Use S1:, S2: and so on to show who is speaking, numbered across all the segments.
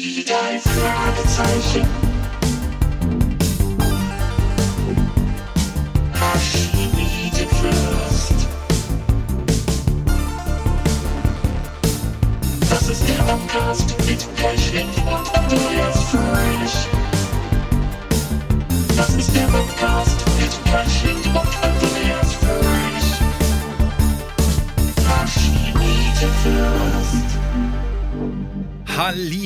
S1: Die drei Fragezeichen. Archimede. Das ist der mit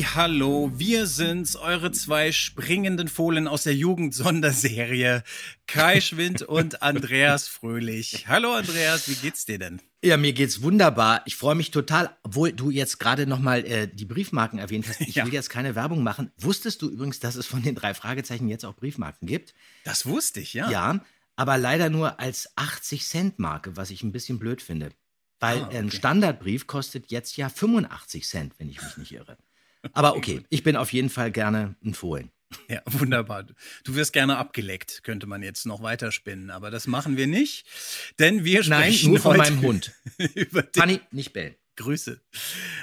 S2: Hallo, wir sind's, eure zwei springenden Fohlen aus der Jugend-Sonderserie, Kai Schwind und Andreas Fröhlich. Hallo Andreas, wie geht's dir denn?
S3: Ja, mir geht's wunderbar. Ich freue mich total, obwohl du jetzt gerade nochmal äh, die Briefmarken erwähnt hast. Ich
S2: Ja.
S3: will jetzt keine Werbung machen. Wusstest du übrigens, dass es von den drei Fragezeichen jetzt auch Briefmarken gibt?
S2: Das wusste ich, ja.
S3: Ja, aber leider nur als 80-Cent-Marke, was ich ein bisschen blöd finde. Weil
S2: Ah, okay.
S3: ein Standardbrief kostet jetzt ja 85 Cent, wenn ich mich nicht irre. Aber okay, ich bin auf jeden Fall gerne ein Fohlen.
S2: Ja, wunderbar. Du wirst gerne abgeleckt, könnte man jetzt noch weiterspinnen, aber das machen wir nicht, denn wir
S3: Nein,
S2: sprechen
S3: nur von
S2: heute
S3: meinem Hund.
S2: über den
S3: nicht bellen.
S2: Grüße.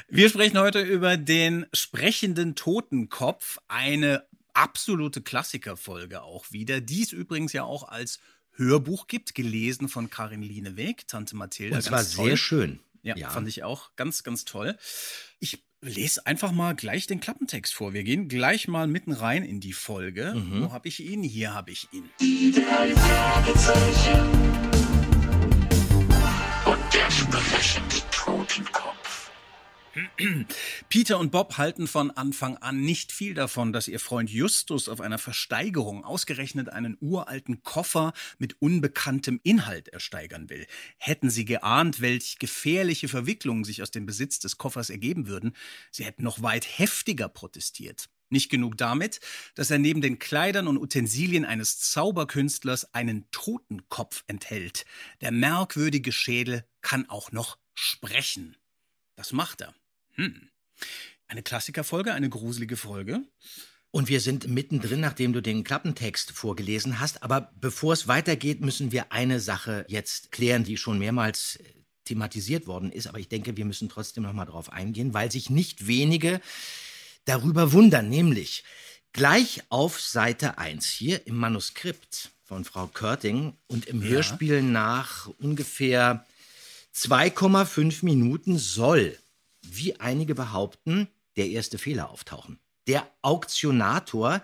S2: Wir sprechen heute über den sprechenden Totenkopf, eine absolute Klassikerfolge auch wieder, die es übrigens ja auch als Hörbuch gibt, gelesen von Karin Lieneweg, Tante
S3: zwar
S2: ganz toll.
S3: sehr schön.
S2: Ja, fand ich auch ganz, ganz toll. Ich lese einfach mal gleich den Klappentext vor. Wir gehen gleich mal mitten rein in die Folge.
S3: Mhm.
S2: Wo habe ich ihn? Hier habe ich ihn.
S1: Die drei Fragezeichen.
S2: Peter und Bob halten von Anfang an nicht viel davon, dass ihr Freund Justus auf einer Versteigerung ausgerechnet einen uralten Koffer mit unbekanntem Inhalt ersteigern will. Hätten sie geahnt, welch gefährliche Verwicklungen sich aus dem Besitz des Koffers ergeben würden, sie hätten noch weit heftiger protestiert. Nicht genug damit, dass er neben den Kleidern und Utensilien eines Zauberkünstlers einen Totenkopf enthält. Der merkwürdige Schädel kann auch noch sprechen. Das macht er. Hm. Eine Klassikerfolge, eine gruselige Folge.
S3: Und wir sind mittendrin, nachdem du den Klappentext vorgelesen hast. Aber bevor es weitergeht, müssen wir eine Sache jetzt klären, die schon mehrmals äh, thematisiert worden ist. Aber ich denke, wir müssen trotzdem noch mal drauf eingehen, weil sich nicht wenige darüber wundern. Nämlich gleich auf Seite 1 hier im Manuskript von Frau Körting und im
S2: Ja.
S3: Hörspiel nach ungefähr 2,5 Minuten soll, wie einige behaupten, der erste Fehler auftauchen. Der Auktionator,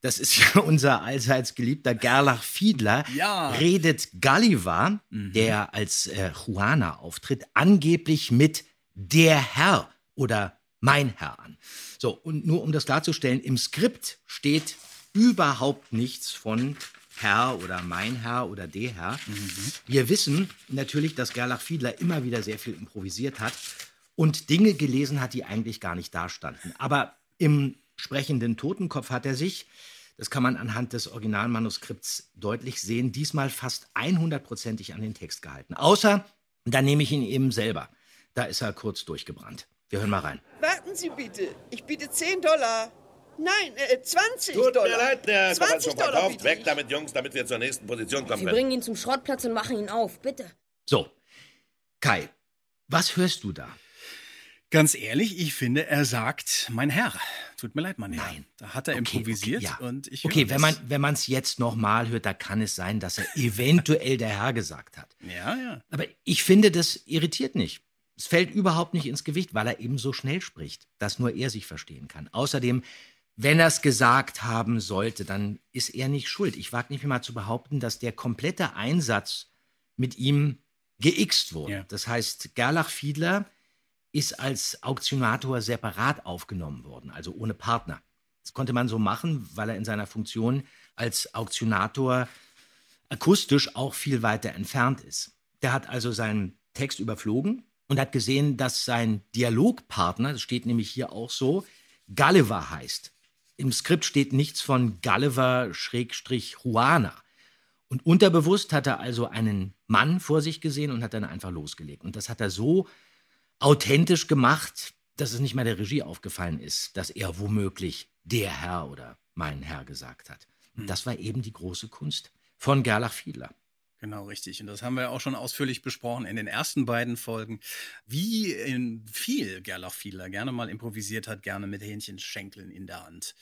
S3: das ist ja unser allseits geliebter Gerlach Fiedler,
S2: Ja.
S3: redet Gulliver, der als äh, Juana auftritt, angeblich mit der Herr oder mein Herr an. So, und nur um das klarzustellen, im Skript steht überhaupt nichts von Herr oder mein Herr oder der Herr. Wir wissen natürlich, dass Gerlach Fiedler immer wieder sehr viel improvisiert hat und Dinge gelesen hat, die eigentlich gar nicht dastanden. Aber im sprechenden Totenkopf hat er sich, das kann man anhand des Originalmanuskripts deutlich sehen, diesmal fast 100%ig an den Text gehalten. Außer, da nehme ich ihn eben selber. Da ist er kurz durchgebrannt. Wir hören mal rein.
S4: Warten Sie bitte. Ich biete 10 Dollar. Nein, äh, 20
S5: Tut
S4: Dollar.
S5: mir leid, der Koffer ist
S4: 20
S5: schon
S4: Dollar
S5: verkauft.
S4: biete
S5: Weg
S4: ich.
S5: damit, Jungs, damit wir zur nächsten Position kommen
S6: Wir bringen ihn zum Schrottplatz und machen ihn auf, bitte.
S3: So, Kai, was hörst du da?
S2: Ganz ehrlich, ich finde, er sagt, mein Herr. Tut mir leid, mein Herr.
S3: Nein.
S2: Da hat er
S3: Okay,
S2: improvisiert
S3: okay, ja.
S2: und ich
S3: Okay, wenn man wenn man es jetzt nochmal hört, da kann es sein, dass er eventuell der Herr gesagt hat.
S2: Ja, ja.
S3: Aber ich finde, das irritiert nicht. Es fällt überhaupt nicht ins Gewicht, weil er eben so schnell spricht, dass nur er sich verstehen kann. Außerdem, wenn er es gesagt haben sollte, dann ist er nicht schuld. Ich wage nicht mehr mal zu behaupten, dass der komplette Einsatz mit ihm geixt wurde.
S2: Ja.
S3: Das heißt, Gerlach Fiedler ist als Auktionator separat aufgenommen worden, also ohne Partner. Das konnte man so machen, weil er in seiner Funktion als Auktionator akustisch auch viel weiter entfernt ist. Der hat also seinen Text überflogen und hat gesehen, dass sein Dialogpartner, das steht nämlich hier auch so, Gulliver heißt. Im Skript steht nichts von Gulliver-Juana. Und unterbewusst hat er also einen Mann vor sich gesehen und hat dann einfach losgelegt. Und das hat er so authentisch gemacht, dass es nicht mal der Regie aufgefallen ist, dass er womöglich der Herr oder mein Herr gesagt hat. Und das war eben die große Kunst von Gerlach Fiedler.
S2: Genau, richtig. Und das haben wir auch schon ausführlich besprochen in den ersten beiden Folgen. Wie in viel Gerlach Fiedler gerne mal improvisiert hat, gerne mit Hähnchenschenkeln in der Hand.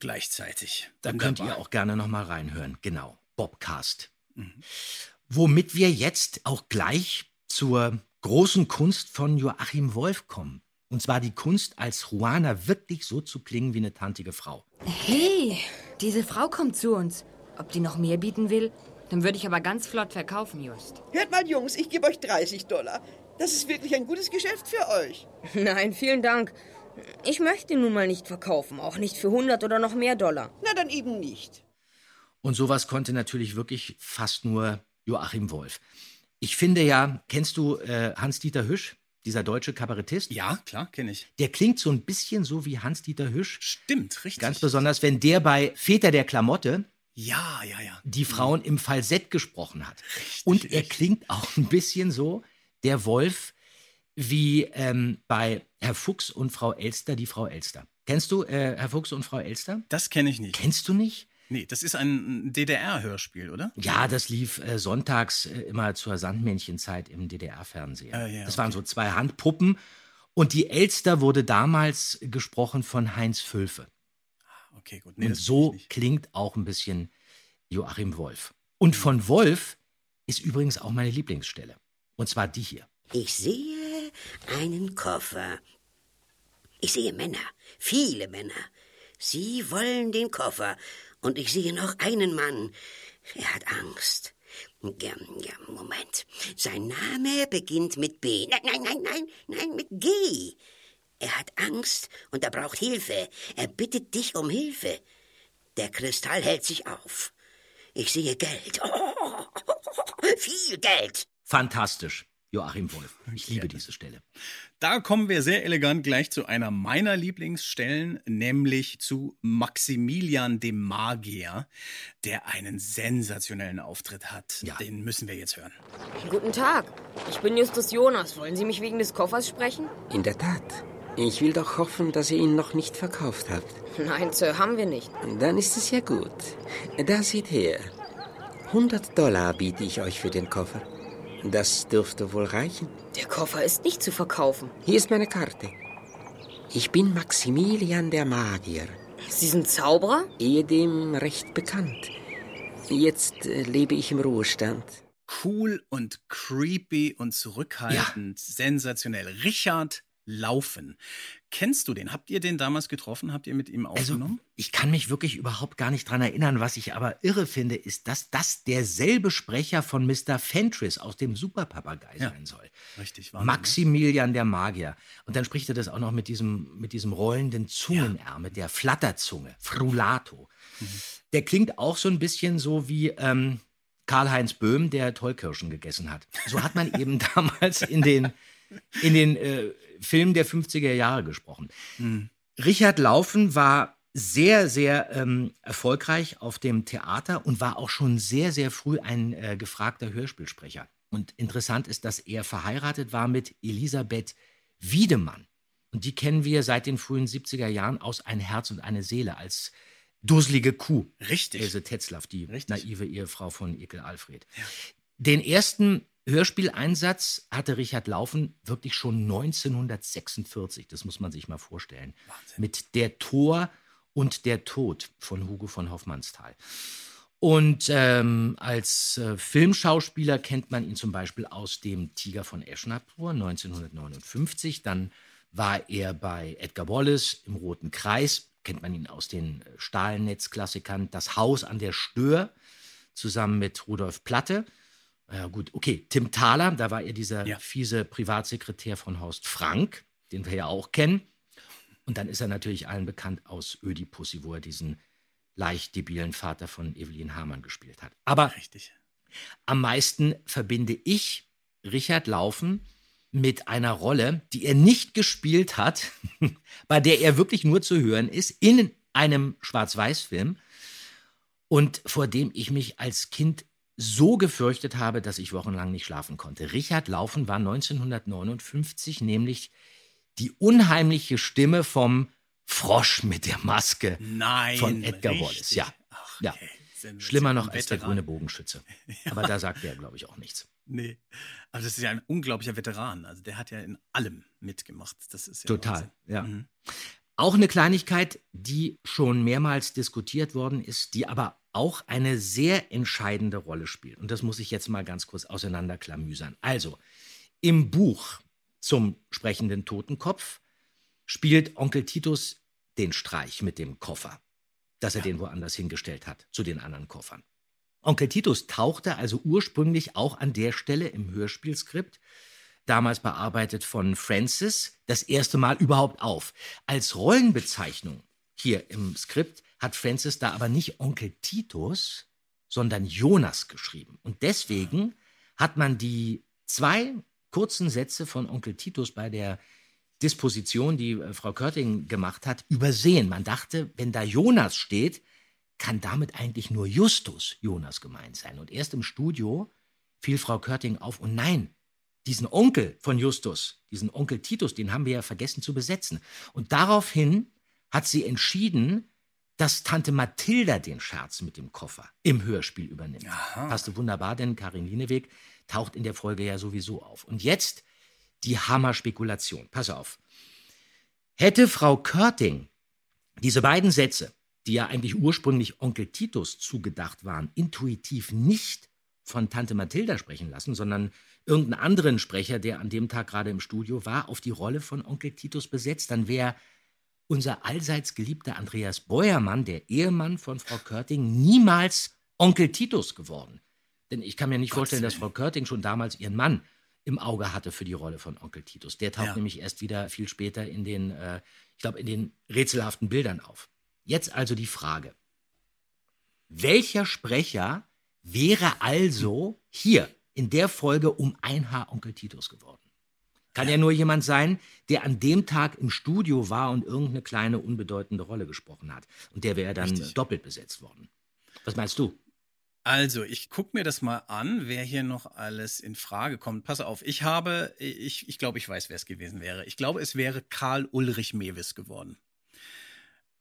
S2: Gleichzeitig.
S3: Da könnt ihr auch gerne noch mal reinhören. Genau, Bobcast.
S2: Mhm.
S3: Womit wir jetzt auch gleich zur großen Kunst von Joachim Wolf kommen. Und zwar die Kunst, als Juana wirklich so zu klingen wie eine tantige Frau.
S6: Hey, diese Frau kommt zu uns. Ob die noch mehr bieten will? Dann würde ich aber ganz flott verkaufen, Just.
S4: Hört mal, Jungs, ich gebe euch 30 Dollar. Das ist wirklich ein gutes Geschäft für euch.
S6: Nein, vielen Dank. Ich möchte nun mal nicht verkaufen, auch nicht für 100 oder noch mehr Dollar.
S4: Na, dann eben nicht.
S3: Und sowas konnte natürlich wirklich fast nur Joachim Wolf. Ich finde ja, kennst du äh, Hans-Dieter Hüsch, dieser deutsche Kabarettist?
S2: Ja, klar, kenne ich.
S3: Der klingt so ein bisschen so wie Hans-Dieter Hüsch.
S2: Stimmt, richtig.
S3: Ganz besonders, wenn der bei Väter der Klamotte
S2: Ja, ja, ja.
S3: die Frauen im Falsett gesprochen hat. Und er klingt auch ein bisschen so, der Wolf, wie ähm, bei Herr Fuchs und Frau Elster, die Frau Elster. Kennst du äh, Herr Fuchs und Frau Elster?
S2: Das kenne ich nicht.
S3: Kennst du nicht?
S2: Nee, das ist ein DDR-Hörspiel, oder?
S3: Ja, das lief äh, sonntags äh, immer zur Sandmännchenzeit im DDR-Fernsehen.
S2: Ah, ja,
S3: das waren so zwei Handpuppen. Und die Elster wurde damals gesprochen von Heinz Völfe.
S2: Okay, gut. Nee,
S3: Und so klingt auch ein bisschen Joachim Wolf. Und von Wolf ist übrigens auch meine Lieblingsstelle. Und zwar die hier.
S7: Ich sehe einen Koffer. Ich sehe Männer, viele Männer. Sie wollen den Koffer. Und ich sehe noch einen Mann. Er hat Angst. Ja, ja, Moment. Sein Name beginnt mit B. Nein, nein, nein, nein, nein, mit G. Er hat Angst und er braucht Hilfe. Er bittet dich um Hilfe. Der Kristall hält sich auf. Ich sehe Geld. Oh, viel Geld.
S3: Fantastisch, Joachim Wolf. Ich liebe diese Stelle.
S2: Da kommen wir sehr elegant gleich zu einer meiner Lieblingsstellen, nämlich zu Maximilian dem Magier, der einen sensationellen Auftritt hat.
S3: Ja.
S2: Den müssen wir jetzt hören.
S6: Guten Tag. Ich bin Justus Jonas. Wollen Sie mich wegen des Koffers sprechen?
S8: In der Tat. Ich will doch hoffen, dass ihr ihn noch nicht verkauft habt.
S6: Nein, Sir, haben wir nicht.
S8: Dann ist es ja gut. Da seht her. 100 Dollar biete ich euch für den Koffer. Das dürfte wohl reichen.
S6: Der Koffer ist nicht zu verkaufen.
S8: Hier ist meine Karte. Ich bin Maximilian der Magier,
S6: Sie sind Zauberer?
S8: ehedem recht bekannt. Jetzt äh, lebe ich im Ruhestand.
S2: Cool und creepy und zurückhaltend, sensationell. Richard Laufen. Kennst du den? Habt ihr den damals getroffen? Habt ihr mit ihm
S3: Also,
S2: aufgenommen?
S3: ich kann mich wirklich überhaupt gar nicht dran erinnern. Was ich aber irre finde, ist, dass das derselbe Sprecher von Mr. Fentris aus dem Superpapagei
S2: Ja.
S3: sein soll.
S2: Richtig, Wahnsinn,
S3: Maximilian der Magier. Und dann spricht er das auch noch mit diesem, mit diesem rollenden Zungenr, mit der Flatterzunge, Frulato. Der klingt auch so ein bisschen so wie ähm, Karl-Heinz Böhm, der Tollkirschen gegessen hat. So hat man eben damals in den, in den äh, Filmen der 50er Jahre gesprochen. Richard Laufen war sehr, sehr ähm, erfolgreich auf dem Theater und war auch schon sehr, sehr früh ein äh, gefragter Hörspielsprecher. Und interessant ist, dass er verheiratet war mit Elisabeth Wiedemann. Und die kennen wir seit den frühen 70er Jahren aus Ein Herz und eine Seele als dusselige Kuh.
S2: Richtig.
S3: Else Tetzlaff, die
S2: Richtig.
S3: naive Ehefrau von Ekel Alfred. Den ersten Hörspieleinsatz hatte Richard Laufen wirklich schon 1946. Das muss man sich mal vorstellen. Mit Der Tor und der Tod von Hugo von Hoffmannsthal. Und ähm, als äh, Filmschauspieler kennt man ihn zum Beispiel aus dem Tiger von Eschnapur 1959. Dann war er bei Edgar Wallace im Roten Kreis. Kennt man ihn aus den äh, Stahlnetzklassikern Das Haus an der Stör zusammen mit Rudolf Platte. Ja, gut, okay. Tim Thaler, da war er dieser
S2: Ja.
S3: fiese Privatsekretär von Horst Frank, den wir ja auch kennen. Und dann ist er natürlich allen bekannt aus Ödipussy, wo er diesen leicht debilen Vater von Evelyn Hamann gespielt hat. Aber
S2: Richtig.
S3: am meisten verbinde ich Richard Laufen mit einer Rolle, die er nicht gespielt hat, bei der er wirklich nur zu hören ist, in einem Schwarz-Weiß-Film und vor dem ich mich als Kind so gefürchtet habe, dass ich wochenlang nicht schlafen konnte. Richard Laufen war 1959 nämlich die unheimliche Stimme vom Frosch mit der Maske
S2: Nein.
S3: von Edgar
S2: richtig.
S3: Wallace. Ja,
S2: Ach,
S3: ja.
S2: okay.
S3: Schlimmer noch als der grüne Bogenschütze. Aber da sagt er, glaube ich, auch nichts.
S2: Nee. Also das ist ja ein unglaublicher Veteran. Also der hat ja in allem mitgemacht. Das ist ja
S3: Total,
S2: Wahnsinn.
S3: ja.
S2: Mhm.
S3: Auch eine Kleinigkeit, die schon mehrmals diskutiert worden ist, die aber auch eine sehr entscheidende Rolle spielt. Und das muss ich jetzt mal ganz kurz auseinanderklamüsern. Also, im Buch zum sprechenden Totenkopf spielt Onkel Titus den Streich mit dem Koffer, dass er den woanders hingestellt hat, zu den anderen Koffern. Onkel Titus tauchte also ursprünglich auch an der Stelle im Hörspielskript, damals bearbeitet von Francis, das erste Mal überhaupt auf. Als Rollenbezeichnung hier im Skript hat Francis da aber nicht Onkel Titus, sondern Jonas geschrieben. Und deswegen hat man die zwei kurzen Sätze von Onkel Titus bei der Disposition, die äh, Frau Körting gemacht hat, übersehen. Man dachte, wenn da Jonas steht, kann damit eigentlich nur Justus Jonas gemeint sein. Und erst im Studio fiel Frau Körting auf, und nein, diesen Onkel von Justus, diesen Onkel Titus, den haben wir ja vergessen zu besetzen. Und daraufhin hat sie entschieden, dass Tante Mathilda den Scherz mit dem Koffer im Hörspiel übernimmt. Passte wunderbar, denn Karin Lieneweg taucht in der Folge ja sowieso auf. Und jetzt die Hammerspekulation. Pass auf. Hätte Frau Körting diese beiden Sätze, die ja eigentlich ursprünglich Onkel Titus zugedacht waren, intuitiv nicht von Tante Mathilda sprechen lassen, sondern irgendeinen anderen Sprecher, der an dem Tag gerade im Studio war, auf die Rolle von Onkel Titus besetzt, dann wäre unser allseits geliebter Andreas Beuermann, der Ehemann von Frau Körting, niemals Onkel Titus geworden. Denn ich kann mir nicht vorstellen, dass Frau Körting schon damals ihren Mann im Auge hatte für die Rolle von Onkel Titus. Der taucht
S2: Ja.
S3: nämlich erst wieder viel später in den, äh, ich glaube, in den rätselhaften Bildern auf. Jetzt also die Frage. Welcher Sprecher wäre also hier in der Folge um ein Haar Onkel Titus geworden? Kann ja nur jemand sein, der an dem Tag im Studio war und irgendeine kleine, unbedeutende Rolle gesprochen hat. Und der wäre dann
S2: Richtig.
S3: doppelt besetzt worden. Was meinst du?
S2: Also, ich gucke mir das mal an, wer hier noch alles in Frage kommt. Pass auf, ich habe, ich, ich glaube, ich weiß, wer es gewesen wäre. Ich glaube, es wäre Karl Ulrich Mewis geworden.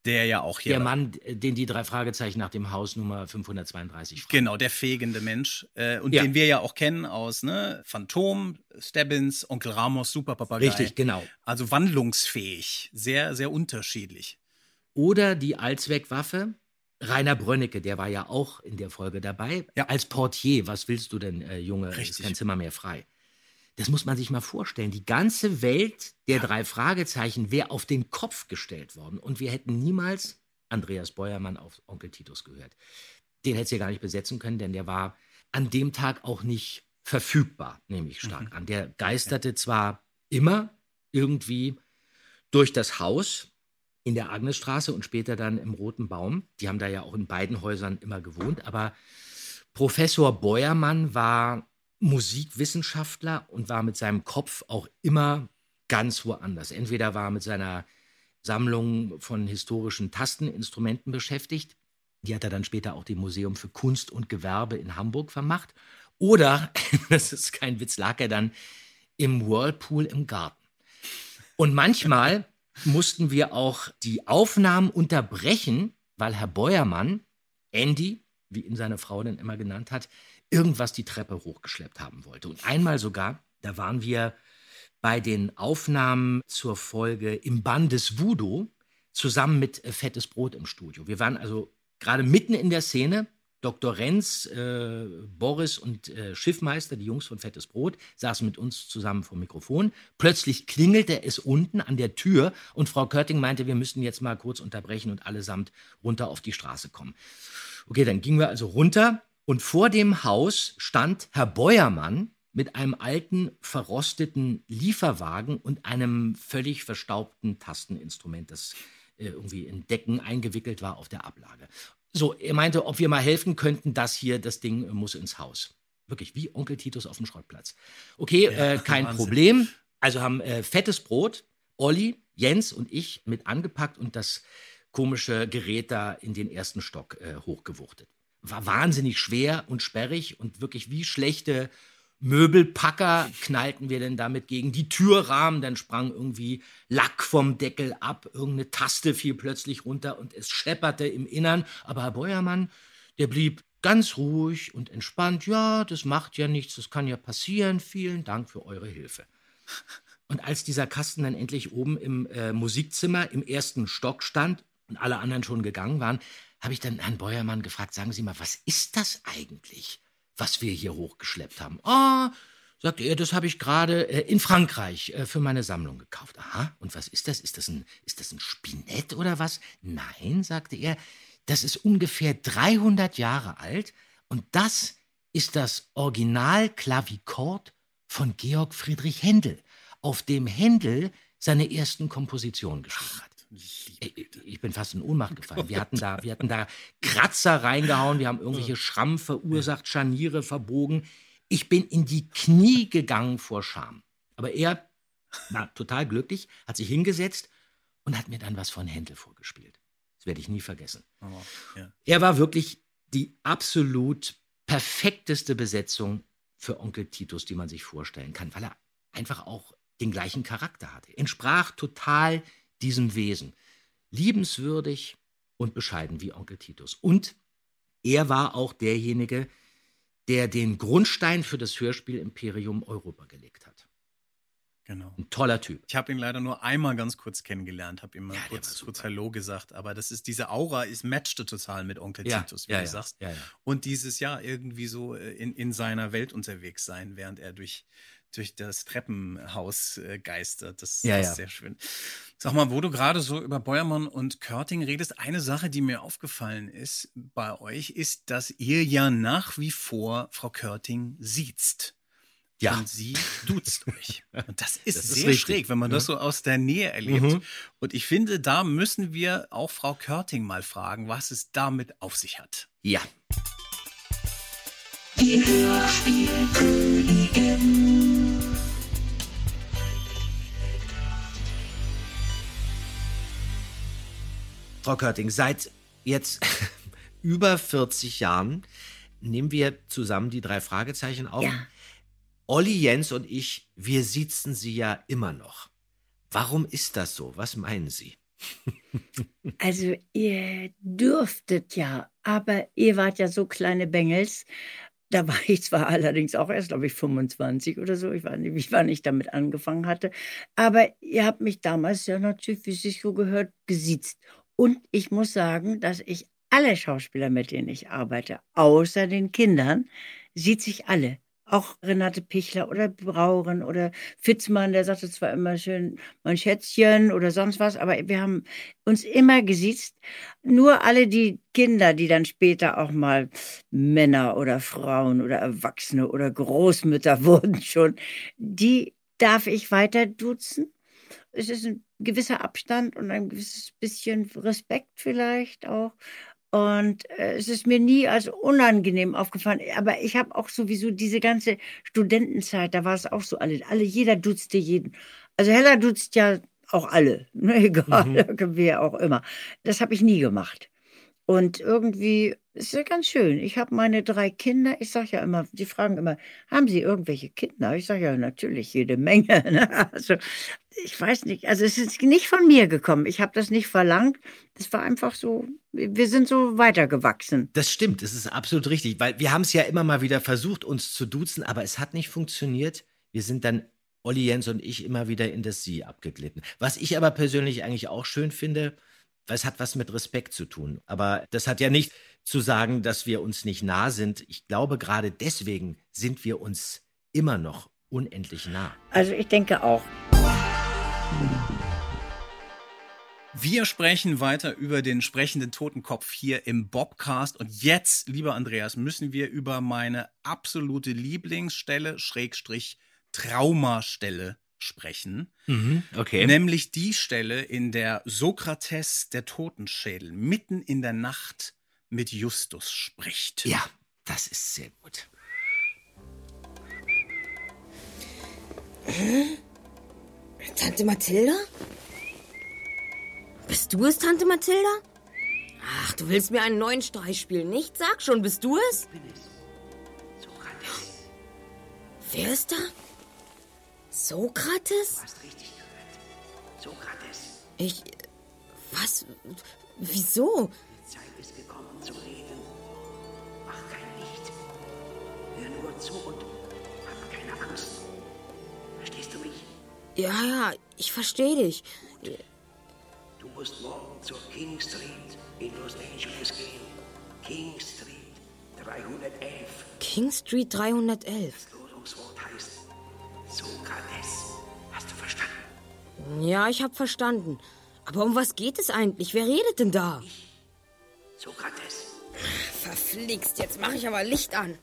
S2: Der ja auch hier.
S3: Der Mann, den die drei Fragezeichen nach dem Haus Nummer 532 fragen.
S2: Genau, der fegende Mensch. Äh, und
S3: Ja.
S2: den wir ja auch kennen aus ne, Phantom, Stebbins, Onkel Ramos, Super Papagei.
S3: Richtig, genau.
S2: Also wandlungsfähig. Sehr, sehr unterschiedlich.
S3: Oder die Allzweckwaffe. Rainer Brönnecke, der war ja auch in der Folge dabei.
S2: Ja.
S3: Als Portier, was willst du denn, äh, Junge? Es Ist
S2: Richtig.
S3: kein Zimmer mehr frei. Das muss man sich mal vorstellen. Die ganze Welt der drei Fragezeichen wäre auf den Kopf gestellt worden und wir hätten niemals Andreas Beuermann auf Onkel Titus gehört. Den hätte sie gar nicht besetzen können, denn der war an dem Tag auch nicht verfügbar, nehme ich stark an. Der geisterte zwar immer irgendwie durch das Haus in der Agnesstraße und später dann im Roten Baum. Die haben da ja auch in beiden Häusern immer gewohnt. Aber Professor Beuermann war Musikwissenschaftler und war mit seinem Kopf auch immer ganz woanders. Entweder war er mit seiner Sammlung von historischen Tasteninstrumenten beschäftigt. Die hat er dann später auch dem Museum für Kunst und Gewerbe in Hamburg vermacht. Oder, das ist kein Witz, lag er dann im Whirlpool im Garten. Und manchmal mussten wir auch die Aufnahmen unterbrechen, weil Herr Beuermann, Andy, wie ihn seine Frau dann immer genannt hat, irgendwas die Treppe hochgeschleppt haben wollte. Und einmal sogar, da waren wir bei den Aufnahmen zur Folge im Bann des Voodoo zusammen mit äh, Fettes Brot im Studio. Wir waren also gerade mitten in der Szene. Dr. Renz, äh, Boris und äh, Schiffmeister, die Jungs von Fettes Brot, saßen mit uns zusammen vor dem Mikrofon. Plötzlich klingelte es unten an der Tür und Frau Körting meinte, wir müssten jetzt mal kurz unterbrechen und allesamt runter auf die Straße kommen. Okay, dann gingen wir also runter und vor dem Haus stand Herr Beuermann mit einem alten, verrosteten Lieferwagen und einem völlig verstaubten Tasteninstrument, das äh, irgendwie in Decken eingewickelt war auf der Ablage. So, er meinte, ob wir mal helfen könnten, das hier, das Ding äh, muss ins Haus. Wirklich, wie Onkel Titus auf dem Schrottplatz. Okay, äh, kein
S2: Wahnsinn.
S3: Problem. Also haben äh, fettes Brot, Olli, Jens und ich mit angepackt und das komische Gerät da in den ersten Stock äh, hochgewuchtet. War wahnsinnig schwer und sperrig und wirklich wie schlechte Möbelpacker knallten wir denn damit gegen die Türrahmen, dann sprang irgendwie Lack vom Deckel ab, irgendeine Taste fiel plötzlich runter und es schepperte im Innern. Aber Herr Beuermann, der blieb ganz ruhig und entspannt. Ja, das macht ja nichts, das kann ja passieren. Vielen Dank für eure Hilfe. Und als dieser Kasten dann endlich oben im äh, Musikzimmer im ersten Stock stand und alle anderen schon gegangen waren, habe ich dann Herrn Beuermann gefragt, sagen Sie mal, was ist das eigentlich, was wir hier hochgeschleppt haben? Ah, sagte er, das habe ich gerade äh, in Frankreich äh, für meine Sammlung gekauft. Aha, und was ist das? Ist das ein, ist das ein Spinett oder was? Nein, sagte er, das ist ungefähr 300 Jahre alt und das ist das Original-Klavikord von Georg Friedrich Händel, auf dem Händel seine ersten Kompositionen geschrieben hat. Ich, ich bin fast in Ohnmacht gefallen. Wir hatten, da, wir hatten da Kratzer reingehauen, wir haben irgendwelche Schrammen verursacht, Scharniere verbogen. Ich bin in die Knie gegangen vor Scham. Aber er war total glücklich, hat sich hingesetzt und hat mir dann was von Händel vorgespielt. Das werde ich nie vergessen.
S2: Oh, ja.
S3: Er war wirklich die absolut perfekteste Besetzung für Onkel Titus, die man sich vorstellen kann, weil er einfach auch den gleichen Charakter hatte. Entsprach total diesem Wesen. Liebenswürdig und bescheiden wie Onkel Titus. Und er war auch derjenige, der den Grundstein für das Hörspiel Imperium Europa gelegt hat.
S2: Genau.
S3: Ein toller Typ.
S2: Ich habe ihn leider nur einmal ganz kurz kennengelernt, habe ihm mal
S3: Ja,
S2: kurz, kurz Hallo gesagt, aber das ist diese Aura, ist matchte total mit Onkel
S3: Ja,
S2: Titus, wie
S3: ja,
S2: du sagst. Und dieses Jahr irgendwie so äh, in, in seiner Welt unterwegs sein, während er durch, durch das Treppenhaus äh, geistert. Das,
S3: Ja,
S2: das
S3: ja.
S2: ist sehr schön. Sag mal, wo du gerade so über Beuermann und Körting redest, eine Sache, die mir aufgefallen ist bei euch, ist, dass ihr ja nach wie vor Frau Körting siezt.
S3: Ja.
S2: Und sie duzt euch. Und das ist
S3: Das ist
S2: sehr
S3: richtig,
S2: schräg, wenn man
S3: ne?
S2: das so aus der Nähe erlebt.
S3: Mhm.
S2: Und ich finde, da müssen wir auch Frau Körting mal fragen, was es damit auf sich hat.
S3: Ja.
S1: Die Hörspielkönigin.
S3: Frau Körting, seit jetzt über 40 Jahren nehmen wir zusammen die drei Fragezeichen auf.
S7: Ja.
S3: Olli, Jens und ich, wir sitzen Sie ja immer noch. Warum ist das so? Was meinen Sie?
S9: Also ihr dürftet ja, aber ihr wart ja so kleine Bengels. Da war ich zwar allerdings auch erst, glaube ich, 25 oder so. Ich weiß nicht, wie wann ich damit angefangen hatte. Aber ihr habt mich damals ja natürlich, wie es sich so gehört, gesiezt. Und ich muss sagen, dass ich alle Schauspieler, mit denen ich arbeite, außer den Kindern, sieht sich alle. Auch Renate Pichler oder Brauren oder Fitzmann, der sagte zwar immer schön mein Schätzchen oder sonst was, aber wir haben uns immer gesiezt. Nur alle die Kinder, die dann später auch mal Männer oder Frauen oder Erwachsene oder Großmütter wurden schon, die darf ich weiter duzen. Es ist ein gewisser Abstand und ein gewisses bisschen Respekt vielleicht auch. Und äh, es ist mir nie als unangenehm aufgefallen. Aber ich habe auch sowieso diese ganze Studentenzeit, da war es auch so alle. alle jeder duzte jeden. Also Hella duzt ja auch alle. Ne, egal,
S3: Mhm.
S9: wer auch immer. Das habe ich nie gemacht. Und irgendwie ist ja ganz schön. Ich habe meine drei Kinder. Ich sage ja immer, die fragen immer, haben Sie irgendwelche Kinder? Ich sage ja natürlich jede Menge. Ne? Also ich weiß nicht. Also es ist nicht von mir gekommen. Ich habe das nicht verlangt. Das war einfach so. Wir sind so weitergewachsen.
S3: Das stimmt, das ist absolut richtig, weil wir haben es ja immer mal wieder versucht, uns zu duzen, aber es hat nicht funktioniert. Wir sind dann, Olli Jens und ich, immer wieder in das Sie abgeglitten. Was ich aber persönlich eigentlich auch schön finde, weil es hat was mit Respekt zu tun. Aber das hat ja nicht zu sagen, dass wir uns nicht nah sind. Ich glaube, gerade deswegen sind wir uns immer noch unendlich nah.
S9: Also ich denke auch.
S2: Wir sprechen weiter über den sprechenden Totenkopf hier im Bobcast. Und jetzt, lieber Andreas, müssen wir über meine absolute Lieblingsstelle, Schrägstrich Traumastelle sprechen.
S3: Okay.
S2: Nämlich die Stelle, in der Sokrates, der Totenschädel, mitten in der Nacht mit Justus spricht.
S3: Ja, das ist sehr gut.
S6: Tante Mathilda? Bist du es, Tante Mathilda? Ach, du willst mir einen neuen Streich spielen, nicht? Sag schon, bist du es? Wer ist da? Sokrates? Du hast richtig gehört. Sokrates. Ich. Was? Wieso?
S10: Die Zeit ist gekommen zu reden.
S7: zu und hab keine Angst. Verstehst du mich?
S6: Ja, ja, ich verstehe dich.
S7: Du musst morgen zur King Street in Los Angeles gehen. King Street 311.
S6: King Street 311.
S7: Losungswort heißt Sokrates. Hast du verstanden?
S6: Ja, ich hab verstanden. Aber um was geht es eigentlich? Wer redet denn da?
S7: Sokrates.
S6: Verflixt, jetzt mache ich aber Licht an.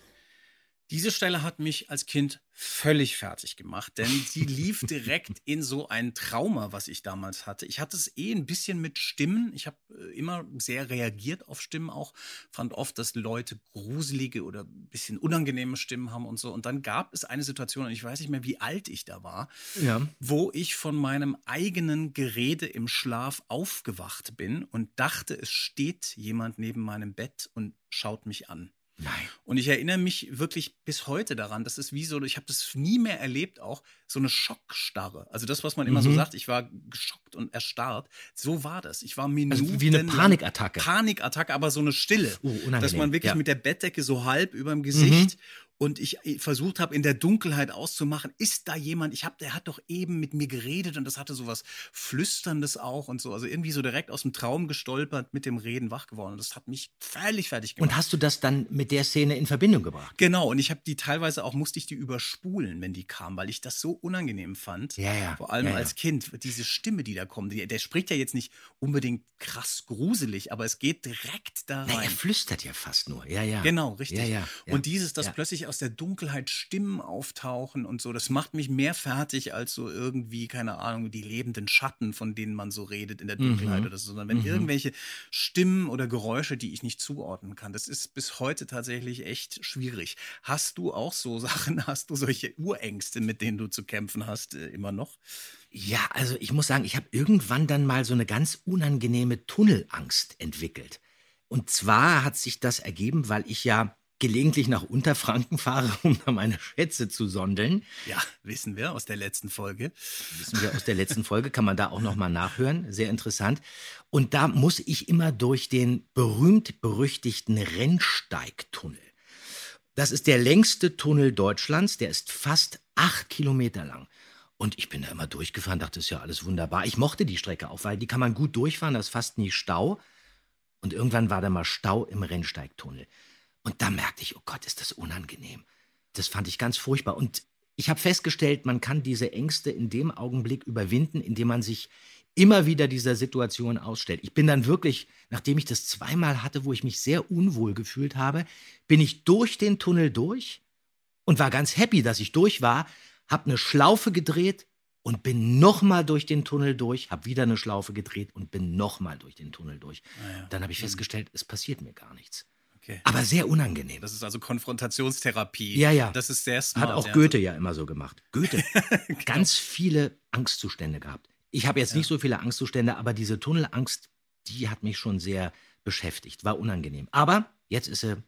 S2: Diese Stelle hat mich als Kind völlig fertig gemacht, denn sie lief direkt in so ein Trauma, was ich damals hatte. Ich hatte es eh ein bisschen mit Stimmen. Ich habe äh, immer sehr reagiert auf Stimmen auch, fand oft, dass Leute gruselige oder ein bisschen unangenehme Stimmen haben und so. Und dann gab es eine Situation, und ich weiß nicht mehr, wie alt ich da war,
S3: Ja.
S2: wo ich von meinem eigenen Gerede im Schlaf aufgewacht bin und dachte, es steht jemand neben meinem Bett und schaut mich an.
S3: Nein.
S2: Und ich erinnere mich wirklich bis heute daran, das ist wie so, ich habe das nie mehr erlebt, auch so eine Schockstarre. Also das, was man immer so
S3: Mhm.
S2: sagt, ich war geschockt und erstarrt. So war das. Ich war Minuten
S3: Also wie eine Panikattacke.
S2: Panikattacke, aber so eine Stille.
S3: Unangenehm,
S2: dass man wirklich
S3: ja. Mhm.
S2: mit der Bettdecke so halb über dem Gesicht und ich versucht habe, in der Dunkelheit auszumachen, ist da jemand? Ich habe, der hat doch eben mit mir geredet und das hatte so was Flüsterndes auch und so. Also irgendwie so direkt aus dem Traum gestolpert, mit dem Reden wach geworden. Und das hat mich völlig fertig gemacht.
S3: Und hast du das dann mit der Szene in Verbindung gebracht?
S2: Genau, und ich habe die teilweise auch, musste ich die überspulen, wenn die kam, weil ich das so unangenehm fand.
S3: Ja, ja.
S2: Vor allem
S3: Ja, ja.
S2: als Kind, diese Stimme, die da kommt, die, der spricht ja jetzt nicht unbedingt krass gruselig, aber es geht direkt da
S3: Na, er
S2: rein.
S3: flüstert ja fast nur. Ja, ja.
S2: Genau, richtig.
S3: Ja, ja.
S2: Und dieses, dass
S3: Ja.
S2: Plötzlich aus der Dunkelheit Stimmen auftauchen und so, das macht mich mehr fertig als so irgendwie, keine Ahnung, die lebenden Schatten, von denen man so redet in der Dunkelheit
S3: Mhm.
S2: oder so, sondern wenn
S3: Mhm.
S2: irgendwelche Stimmen oder Geräusche, die ich nicht zuordnen kann, das ist bis heute tatsächlich echt schwierig. Hast du auch so Sachen, hast du solche Urängste, mit denen du zu kämpfen hast, äh, immer noch?
S3: Ja, also ich muss sagen, ich habe irgendwann dann mal so eine ganz unangenehme Tunnelangst entwickelt. Und zwar hat sich das ergeben, weil ich ja gelegentlich nach Unterfranken fahre, um da meine Schätze zu sondeln.
S2: Ja, wissen wir aus der letzten Folge.
S3: Wissen wir aus der letzten Folge, kann man da auch noch mal nachhören. Sehr interessant. Und da muss ich immer durch den berühmt-berüchtigten Rennsteigtunnel. Das ist der längste Tunnel Deutschlands. Der ist fast acht Kilometer lang. Und ich bin da immer durchgefahren, dachte, das ist ja alles wunderbar. Ich mochte die Strecke auch, weil die kann man gut durchfahren, da ist fast nie Stau. Und irgendwann war da mal Stau im Rennsteigtunnel. Und da merkte ich, oh Gott, ist das unangenehm. Das fand ich ganz furchtbar. Und ich habe festgestellt, man kann diese Ängste in dem Augenblick überwinden, indem man sich immer wieder dieser Situation ausstellt. Ich bin dann wirklich, nachdem ich das zweimal hatte, wo ich mich sehr unwohl gefühlt habe, bin ich durch den Tunnel durch und war ganz happy, dass ich durch war, habe eine Schlaufe gedreht und bin nochmal durch den Tunnel durch, habe wieder eine Schlaufe gedreht und bin nochmal durch den Tunnel durch. Dann habe ich festgestellt, es passiert mir gar nichts.
S2: Okay.
S3: Aber sehr unangenehm.
S2: Das ist also Konfrontationstherapie.
S3: Ja, ja.
S2: Das ist sehr smart.
S3: Hat auch
S2: ja.
S3: Goethe ja immer so gemacht. Goethe.
S2: Genau.
S3: Ganz viele Angstzustände gehabt. Ich habe jetzt nicht so viele Angstzustände, aber diese Tunnelangst, die hat mich schon sehr beschäftigt. War unangenehm. Aber jetzt ist sie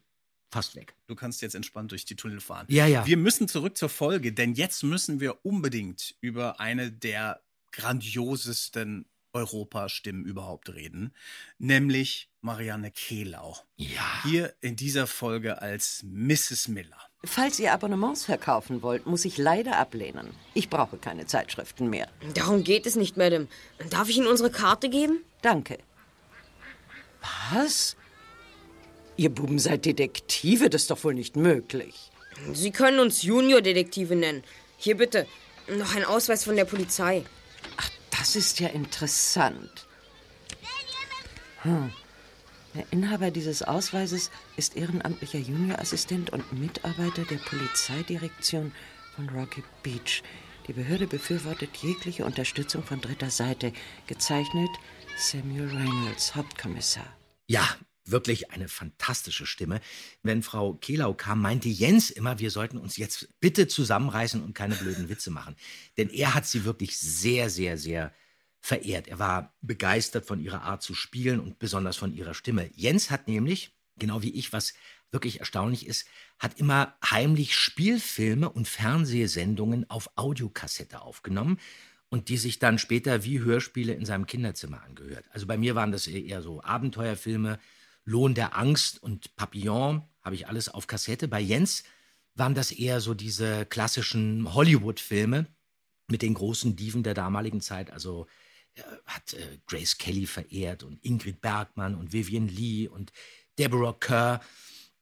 S3: fast weg.
S2: Du kannst jetzt entspannt durch die Tunnel fahren.
S3: Ja, ja.
S2: Wir müssen zurück zur Folge, denn jetzt müssen wir unbedingt über eine der grandiosesten Europastimmen überhaupt reden, nämlich Marianne Kehlau.
S3: Ja.
S2: Hier in dieser Folge als Mrs. Miller.
S10: Falls ihr Abonnements verkaufen wollt, muss ich leider ablehnen. Ich brauche keine Zeitschriften mehr.
S6: Darum geht es nicht, Madame. Darf ich Ihnen unsere Karte geben?
S10: Danke. Was? Ihr Buben seid Detektive? Das ist doch wohl nicht möglich.
S6: Sie können uns Junior-Detektive nennen. Hier bitte. Noch ein Ausweis von der Polizei.
S10: Das ist ja interessant. Hm. Der Inhaber dieses Ausweises ist ehrenamtlicher Juniorassistent und Mitarbeiter der Polizeidirektion von Rocky Beach. Die Behörde befürwortet jegliche Unterstützung von dritter Seite. Gezeichnet Samuel Reynolds, Hauptkommissar.
S3: Ja, wirklich eine fantastische Stimme. Wenn Frau Kehlau kam, meinte Jens immer, wir sollten uns jetzt bitte zusammenreißen und keine blöden Witze machen. Denn er hat sie wirklich sehr, sehr, sehr verehrt. Er war begeistert von ihrer Art zu spielen und besonders von ihrer Stimme. Jens hat nämlich, genau wie ich, was wirklich erstaunlich ist, hat immer heimlich Spielfilme und Fernsehsendungen auf Audiokassette aufgenommen und die sich dann später wie Hörspiele in seinem Kinderzimmer angehört. Also bei mir waren das eher so Abenteuerfilme, Lohn der Angst und Papillon habe ich alles auf Kassette. Bei Jens waren das eher so diese klassischen Hollywood-Filme mit den großen Diven der damaligen Zeit. Also er hat äh, Grace Kelly verehrt und Ingrid Bergmann und Vivian Lee und Deborah Kerr.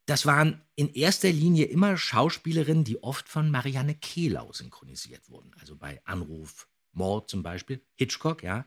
S3: Das waren in erster Linie immer Schauspielerinnen, die oft von Marianne Kehlau synchronisiert wurden. Also bei Anruf Mord zum Beispiel, Hitchcock, ja.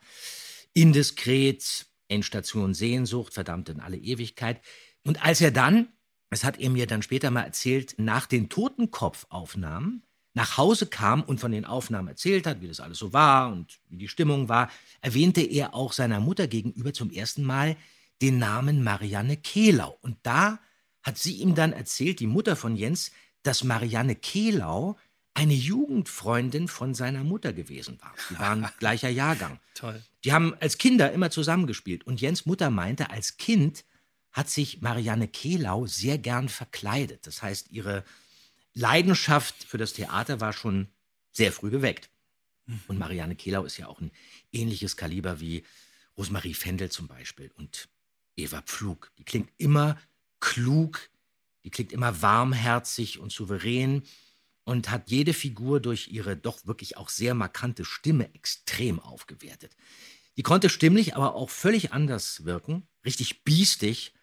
S3: Indiskret, Endstation Sehnsucht, verdammt in alle Ewigkeit. Und als er dann, das hat er mir dann später mal erzählt, nach den Totenkopfaufnahmen nach Hause kam und von den Aufnahmen erzählt hat, wie das alles so war und wie die Stimmung war, erwähnte er auch seiner Mutter gegenüber zum ersten Mal den Namen Marianne Kehlau. Und da hat sie ihm dann erzählt, die Mutter von Jens, dass Marianne Kehlau eine Jugendfreundin von seiner Mutter gewesen war. Die waren gleicher Jahrgang.
S2: Toll.
S3: Die haben als Kinder immer zusammengespielt. Und Jens Mutter meinte, als Kind hat sich Marianne Kehlau sehr gern verkleidet. Das heißt, ihre Leidenschaft für das Theater war schon sehr früh geweckt. Und Marianne Kehlau ist ja auch ein ähnliches Kaliber wie Rosemarie Fendel zum Beispiel und Eva Pflug. Die klingt immer klug, die klingt immer warmherzig und souverän und hat jede Figur durch ihre doch wirklich auch sehr markante Stimme extrem aufgewertet. Die konnte stimmlich aber auch völlig anders wirken, richtig biestig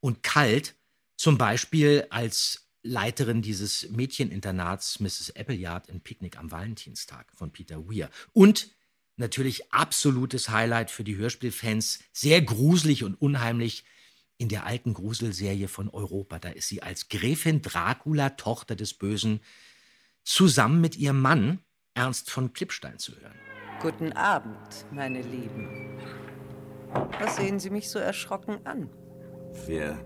S3: und kalt, zum Beispiel als Leiterin dieses Mädcheninternats Mrs. Appleyard in Picknick am Valentinstag von Peter Weir. Und natürlich absolutes Highlight für die Hörspielfans, sehr gruselig und unheimlich in der alten Gruselserie von Europa. Da ist sie als Gräfin Dracula, Tochter des Bösen, zusammen mit ihrem Mann Ernst von Klippstein zu hören.
S10: Guten Abend, meine Lieben. Was sehen Sie mich so erschrocken an?
S11: Wer.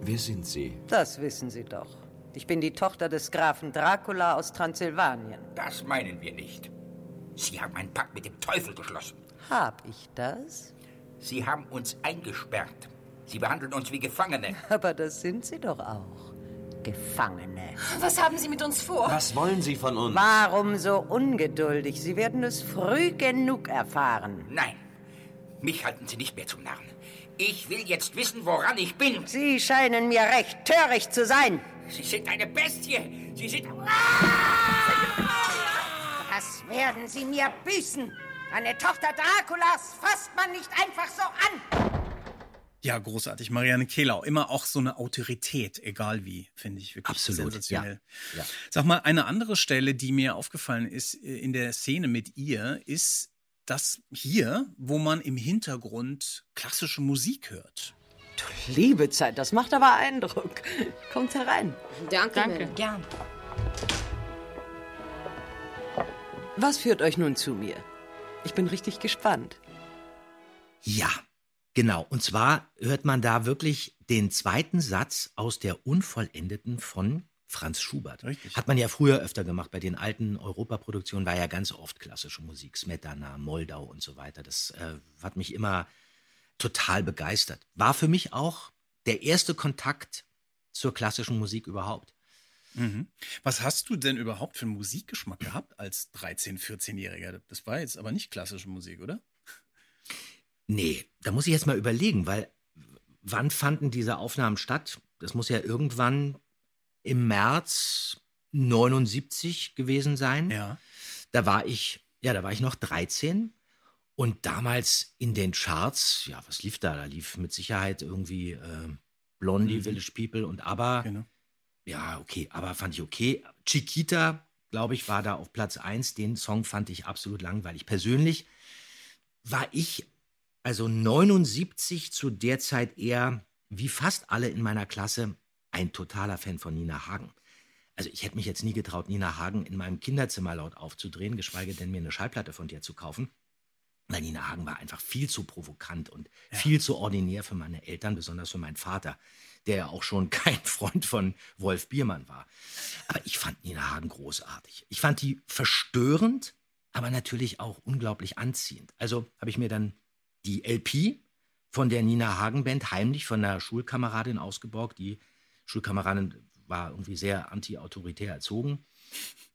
S11: Wer sind Sie?
S10: Das wissen Sie doch. Ich bin die Tochter des Grafen Dracula aus Transsilvanien.
S12: Das meinen wir nicht. Sie haben einen Pakt mit dem Teufel geschlossen.
S10: Hab ich das?
S12: Sie haben uns eingesperrt. Sie behandeln uns wie Gefangene.
S10: Aber das sind Sie doch auch. Gefangene.
S13: Was haben Sie mit uns vor?
S11: Was wollen Sie von uns?
S10: Warum so ungeduldig? Sie werden es früh genug erfahren.
S12: Nein, mich halten Sie nicht mehr zum Narren. Ich will jetzt wissen, woran ich bin.
S10: Sie scheinen mir recht töricht zu sein.
S12: Sie sind eine Bestie. Sie sind.
S10: Das werden Sie mir büßen. Eine Tochter Draculas fasst man nicht einfach so an.
S2: Ja, großartig. Marianne Kehlau, immer auch so eine Autorität, egal wie, finde ich wirklich
S3: Absolut,
S2: sensationell.
S3: ja, ja.
S2: Sag mal, eine andere Stelle, die mir aufgefallen ist äh, in der Szene mit ihr, ist das hier, wo man im Hintergrund klassische Musik hört.
S10: Du liebe Zeit, das macht aber Eindruck. Kommt herein.
S6: Danke,
S13: Danke.
S6: Gern.
S10: Was führt euch nun zu mir? Ich bin richtig gespannt.
S3: Ja, genau. Und zwar hört man da wirklich den zweiten Satz aus der Unvollendeten von Franz Schubert.
S2: Richtig.
S3: Hat man ja früher öfter gemacht. Bei den alten Europaproduktionen war ja ganz oft klassische Musik. Smetana, Moldau und so weiter. Das äh, hat mich immer total begeistert. War für mich auch der erste Kontakt zur klassischen Musik überhaupt.
S2: Mhm. Was hast du denn überhaupt für einen Musikgeschmack gehabt als 13-, 14-Jähriger? Das war jetzt aber nicht klassische Musik, oder?
S3: Nee, da muss ich jetzt mal überlegen, weil wann fanden diese Aufnahmen statt? Das muss ja irgendwann im März 79 gewesen sein.
S2: Ja.
S3: Da war ich, ja, da war ich noch 13 und damals in den Charts, ja, was lief da? Da lief mit Sicherheit irgendwie äh, Blondie,
S2: Mhm.
S3: Village People und ABBA.
S2: Genau.
S3: Ja, okay, aber fand ich okay. Chiquita, glaube ich, war da auf Platz 1. Den Song fand ich absolut langweilig. Persönlich war ich also 79 zu der Zeit eher, wie fast alle in meiner Klasse, ein totaler Fan von Nina Hagen. Also ich hätte mich jetzt nie getraut, Nina Hagen in meinem Kinderzimmer laut aufzudrehen, geschweige denn mir eine Schallplatte von der zu kaufen. Weil Nina Hagen war einfach viel zu provokant und viel zu ordinär für meine Eltern, besonders für meinen Vater, der ja auch schon kein Freund von Wolf Biermann war. Aber ich fand Nina Hagen großartig. Ich fand die verstörend, aber natürlich auch unglaublich anziehend. Also habe ich mir dann die LP von der Nina Hagen Band heimlich von einer Schulkameradin ausgeborgt. Die Schulkameradin war irgendwie sehr anti-autoritär erzogen.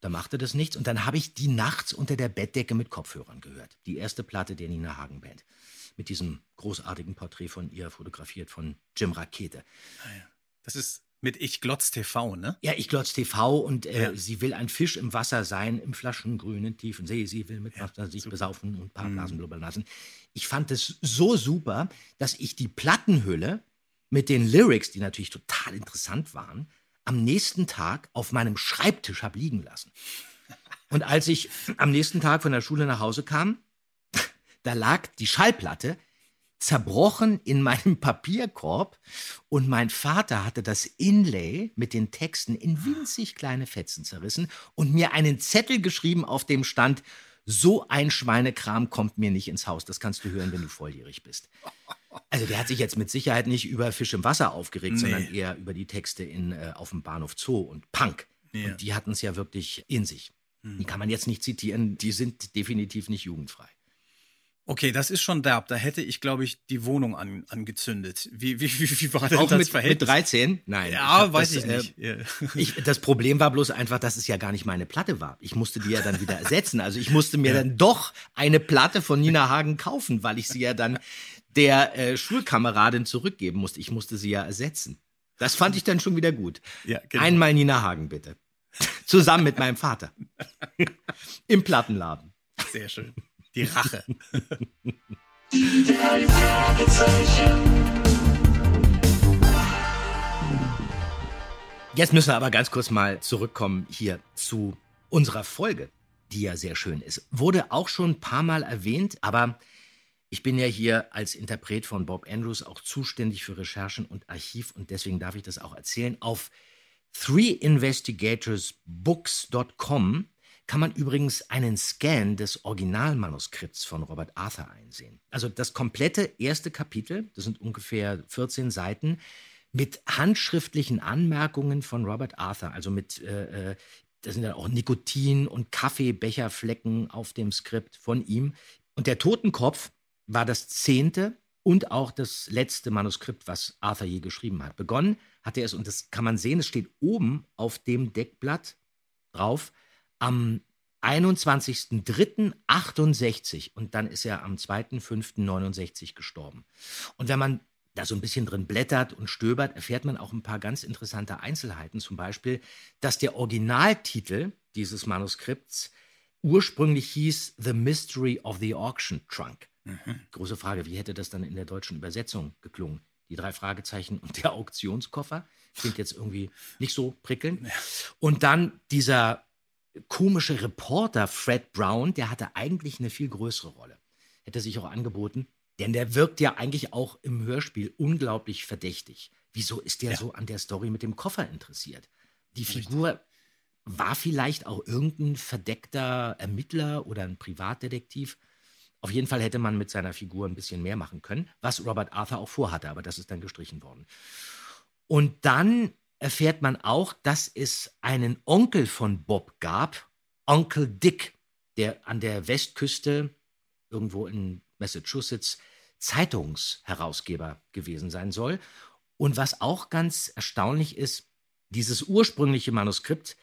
S3: Da machte das nichts. Und dann habe ich die nachts unter der Bettdecke mit Kopfhörern gehört. Die erste Platte der Nina Hagen Band. Mit diesem großartigen Porträt von ihr, fotografiert von Jim Rakete.
S2: Das ist Mit Ich glotz TV, ne?
S3: Ja, ich glotz TV und äh,
S2: Ja.
S3: sie will ein Fisch im Wasser sein, im flaschengrünen tiefen See. Sie will mit Wasser sich besaufen und ein
S2: Mhm.
S3: paar Blasen blubbern lassen. Ich fand es so super, dass ich die Plattenhülle mit den Lyrics, die natürlich total interessant waren, am nächsten Tag auf meinem Schreibtisch habe liegen lassen. Und als ich am nächsten Tag von der Schule nach Hause kam, da lag die Schallplatte zerbrochen in meinem Papierkorb und mein Vater hatte das Inlay mit den Texten in winzig kleine Fetzen zerrissen und mir einen Zettel geschrieben, auf dem stand, so ein Schweinekram kommt mir nicht ins Haus. Das kannst du hören, wenn du volljährig bist. Also der hat sich jetzt mit Sicherheit nicht über Fisch im Wasser aufgeregt,
S2: Nee.
S3: sondern eher über die Texte in, äh, auf dem Bahnhof Zoo und Punk.
S2: Ja.
S3: Und die hatten es ja wirklich in sich. Die kann man jetzt nicht zitieren, die sind definitiv nicht jugendfrei.
S2: Okay, das ist schon derb. Da hätte ich, glaube ich, die Wohnung an, angezündet. Wie, wie, wie, wie war denn
S3: Auch
S2: das
S3: mit, mit
S2: Verhältnis?
S3: 13? Nein.
S2: Ja,
S3: hab
S2: weiß
S3: das,
S2: ich nicht.
S3: Äh,
S2: Ja.
S3: ich, das Problem war bloß einfach, dass es ja gar nicht meine Platte war. Ich musste die ja dann wieder ersetzen. Also ich musste mir dann doch eine Platte von Nina Hagen kaufen, weil ich sie ja dann der äh, Schulkameradin zurückgeben musste. Ich musste sie ja ersetzen. Das fand ich dann schon wieder gut.
S2: Ja, genau.
S3: Einmal Nina Hagen, bitte. Zusammen mit meinem Vater. Im Plattenladen.
S2: Sehr schön. Die Rache.
S1: Die drei Fragezeichen.
S3: Jetzt müssen wir aber ganz kurz mal zurückkommen hier zu unserer Folge, die ja sehr schön ist. Wurde auch schon ein paar Mal erwähnt, aber ich bin ja hier als Interpret von Bob Andrews auch zuständig für Recherchen und Archiv und deswegen darf ich das auch erzählen. Auf threeinvestigatorsbooks.com kann man übrigens einen Scan des Originalmanuskripts von Robert Arthur einsehen. Also das komplette erste Kapitel, das sind ungefähr 14 Seiten, mit handschriftlichen Anmerkungen von Robert Arthur, also mit, äh, äh, da sind dann auch Nikotin- und Kaffeebecherflecken auf dem Skript von ihm. Und der Totenkopf war das zehnte und auch das letzte Manuskript, was Arthur je geschrieben hat. Begonnen hatte er es, und das kann man sehen, es steht oben auf dem Deckblatt drauf, am 21.03.68 und dann ist er am 2.05.69 gestorben. Und wenn man da so ein bisschen drin blättert und stöbert, erfährt man auch ein paar ganz interessante Einzelheiten. Zum Beispiel, dass der Originaltitel dieses Manuskripts ursprünglich hieß The Mystery of the Auction Trunk. Große Frage, wie hätte das dann in der deutschen Übersetzung geklungen? Die drei Fragezeichen und der Auktionskoffer klingt jetzt irgendwie nicht so prickelnd. Und dann dieser komische Reporter Fred Brown, der hatte eigentlich eine viel größere Rolle. Hätte sich auch angeboten, denn der wirkt ja eigentlich auch im Hörspiel unglaublich verdächtig. Wieso ist der so an der Story mit dem Koffer interessiert? Die Figur war vielleicht auch irgendein verdeckter Ermittler oder ein Privatdetektiv. Auf jeden Fall hätte man mit seiner Figur ein bisschen mehr machen können, was Robert Arthur auch vorhatte, aber das ist dann gestrichen worden. Und dann erfährt man auch, dass es einen Onkel von Bob gab, Onkel Dick, der an der Westküste irgendwo in Massachusetts Zeitungsherausgeber gewesen sein soll. Und was auch ganz erstaunlich ist, dieses ursprüngliche Manuskript,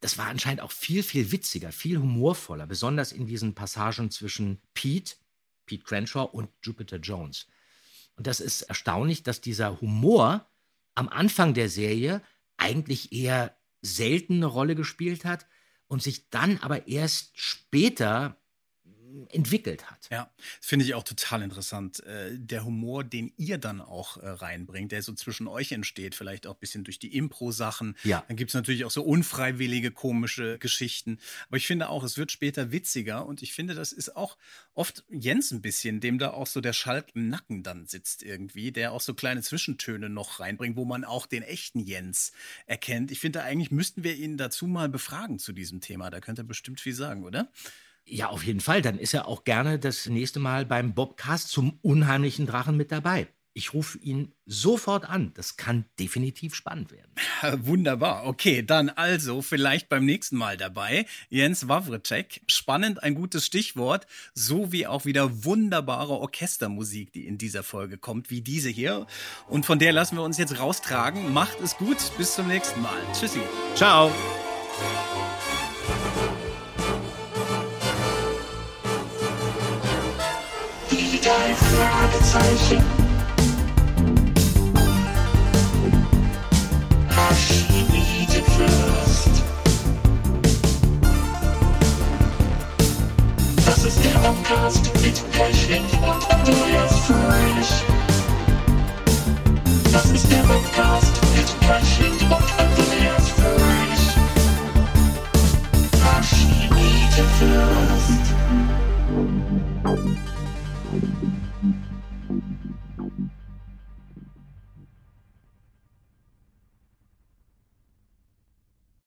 S3: das war anscheinend auch viel, viel witziger, viel humorvoller, besonders in diesen Passagen zwischen Pete, Pete Crenshaw und Jupiter Jones. Und das ist erstaunlich, dass dieser Humor am Anfang der Serie eigentlich eher selten eine Rolle gespielt hat und sich dann aber erst später entwickelt hat.
S2: Ja, das finde ich auch total interessant. Äh, der Humor, den ihr dann auch äh, reinbringt, der so zwischen euch entsteht, vielleicht auch ein bisschen durch die Impro-Sachen.
S3: Ja.
S2: Dann gibt es natürlich auch so unfreiwillige, komische Geschichten. Aber ich finde auch, es wird später witziger und ich finde, das ist auch oft Jens ein bisschen, dem da auch so der Schalk im Nacken dann sitzt irgendwie, der auch so kleine Zwischentöne noch reinbringt, wo man auch den echten Jens erkennt. Ich finde, eigentlich müssten wir ihn dazu mal befragen zu diesem Thema. Da könnte er bestimmt viel sagen, oder?
S3: Ja, auf jeden Fall. Dann ist er auch gerne das nächste Mal beim Bobcast zum unheimlichen Drachen mit dabei. Ich rufe ihn sofort an. Das kann definitiv spannend werden.
S2: Wunderbar. Okay, dann also vielleicht beim nächsten Mal dabei. Jens Wawrecek. Spannend, ein gutes Stichwort. So wie auch wieder wunderbare Orchestermusik, die in dieser Folge kommt, wie diese hier. Und von der lassen wir uns jetzt raustragen. Macht es gut. Bis zum nächsten Mal. Tschüssi.
S3: Ciao.
S1: drei Fragezeichen. Hasch bietet Lust. Das ist der Podcast mit Pechling und Andreas Fröhlich. Das ist der Podcast mit Pechling und Andreas Fröhlich. Hasch bietet Lust.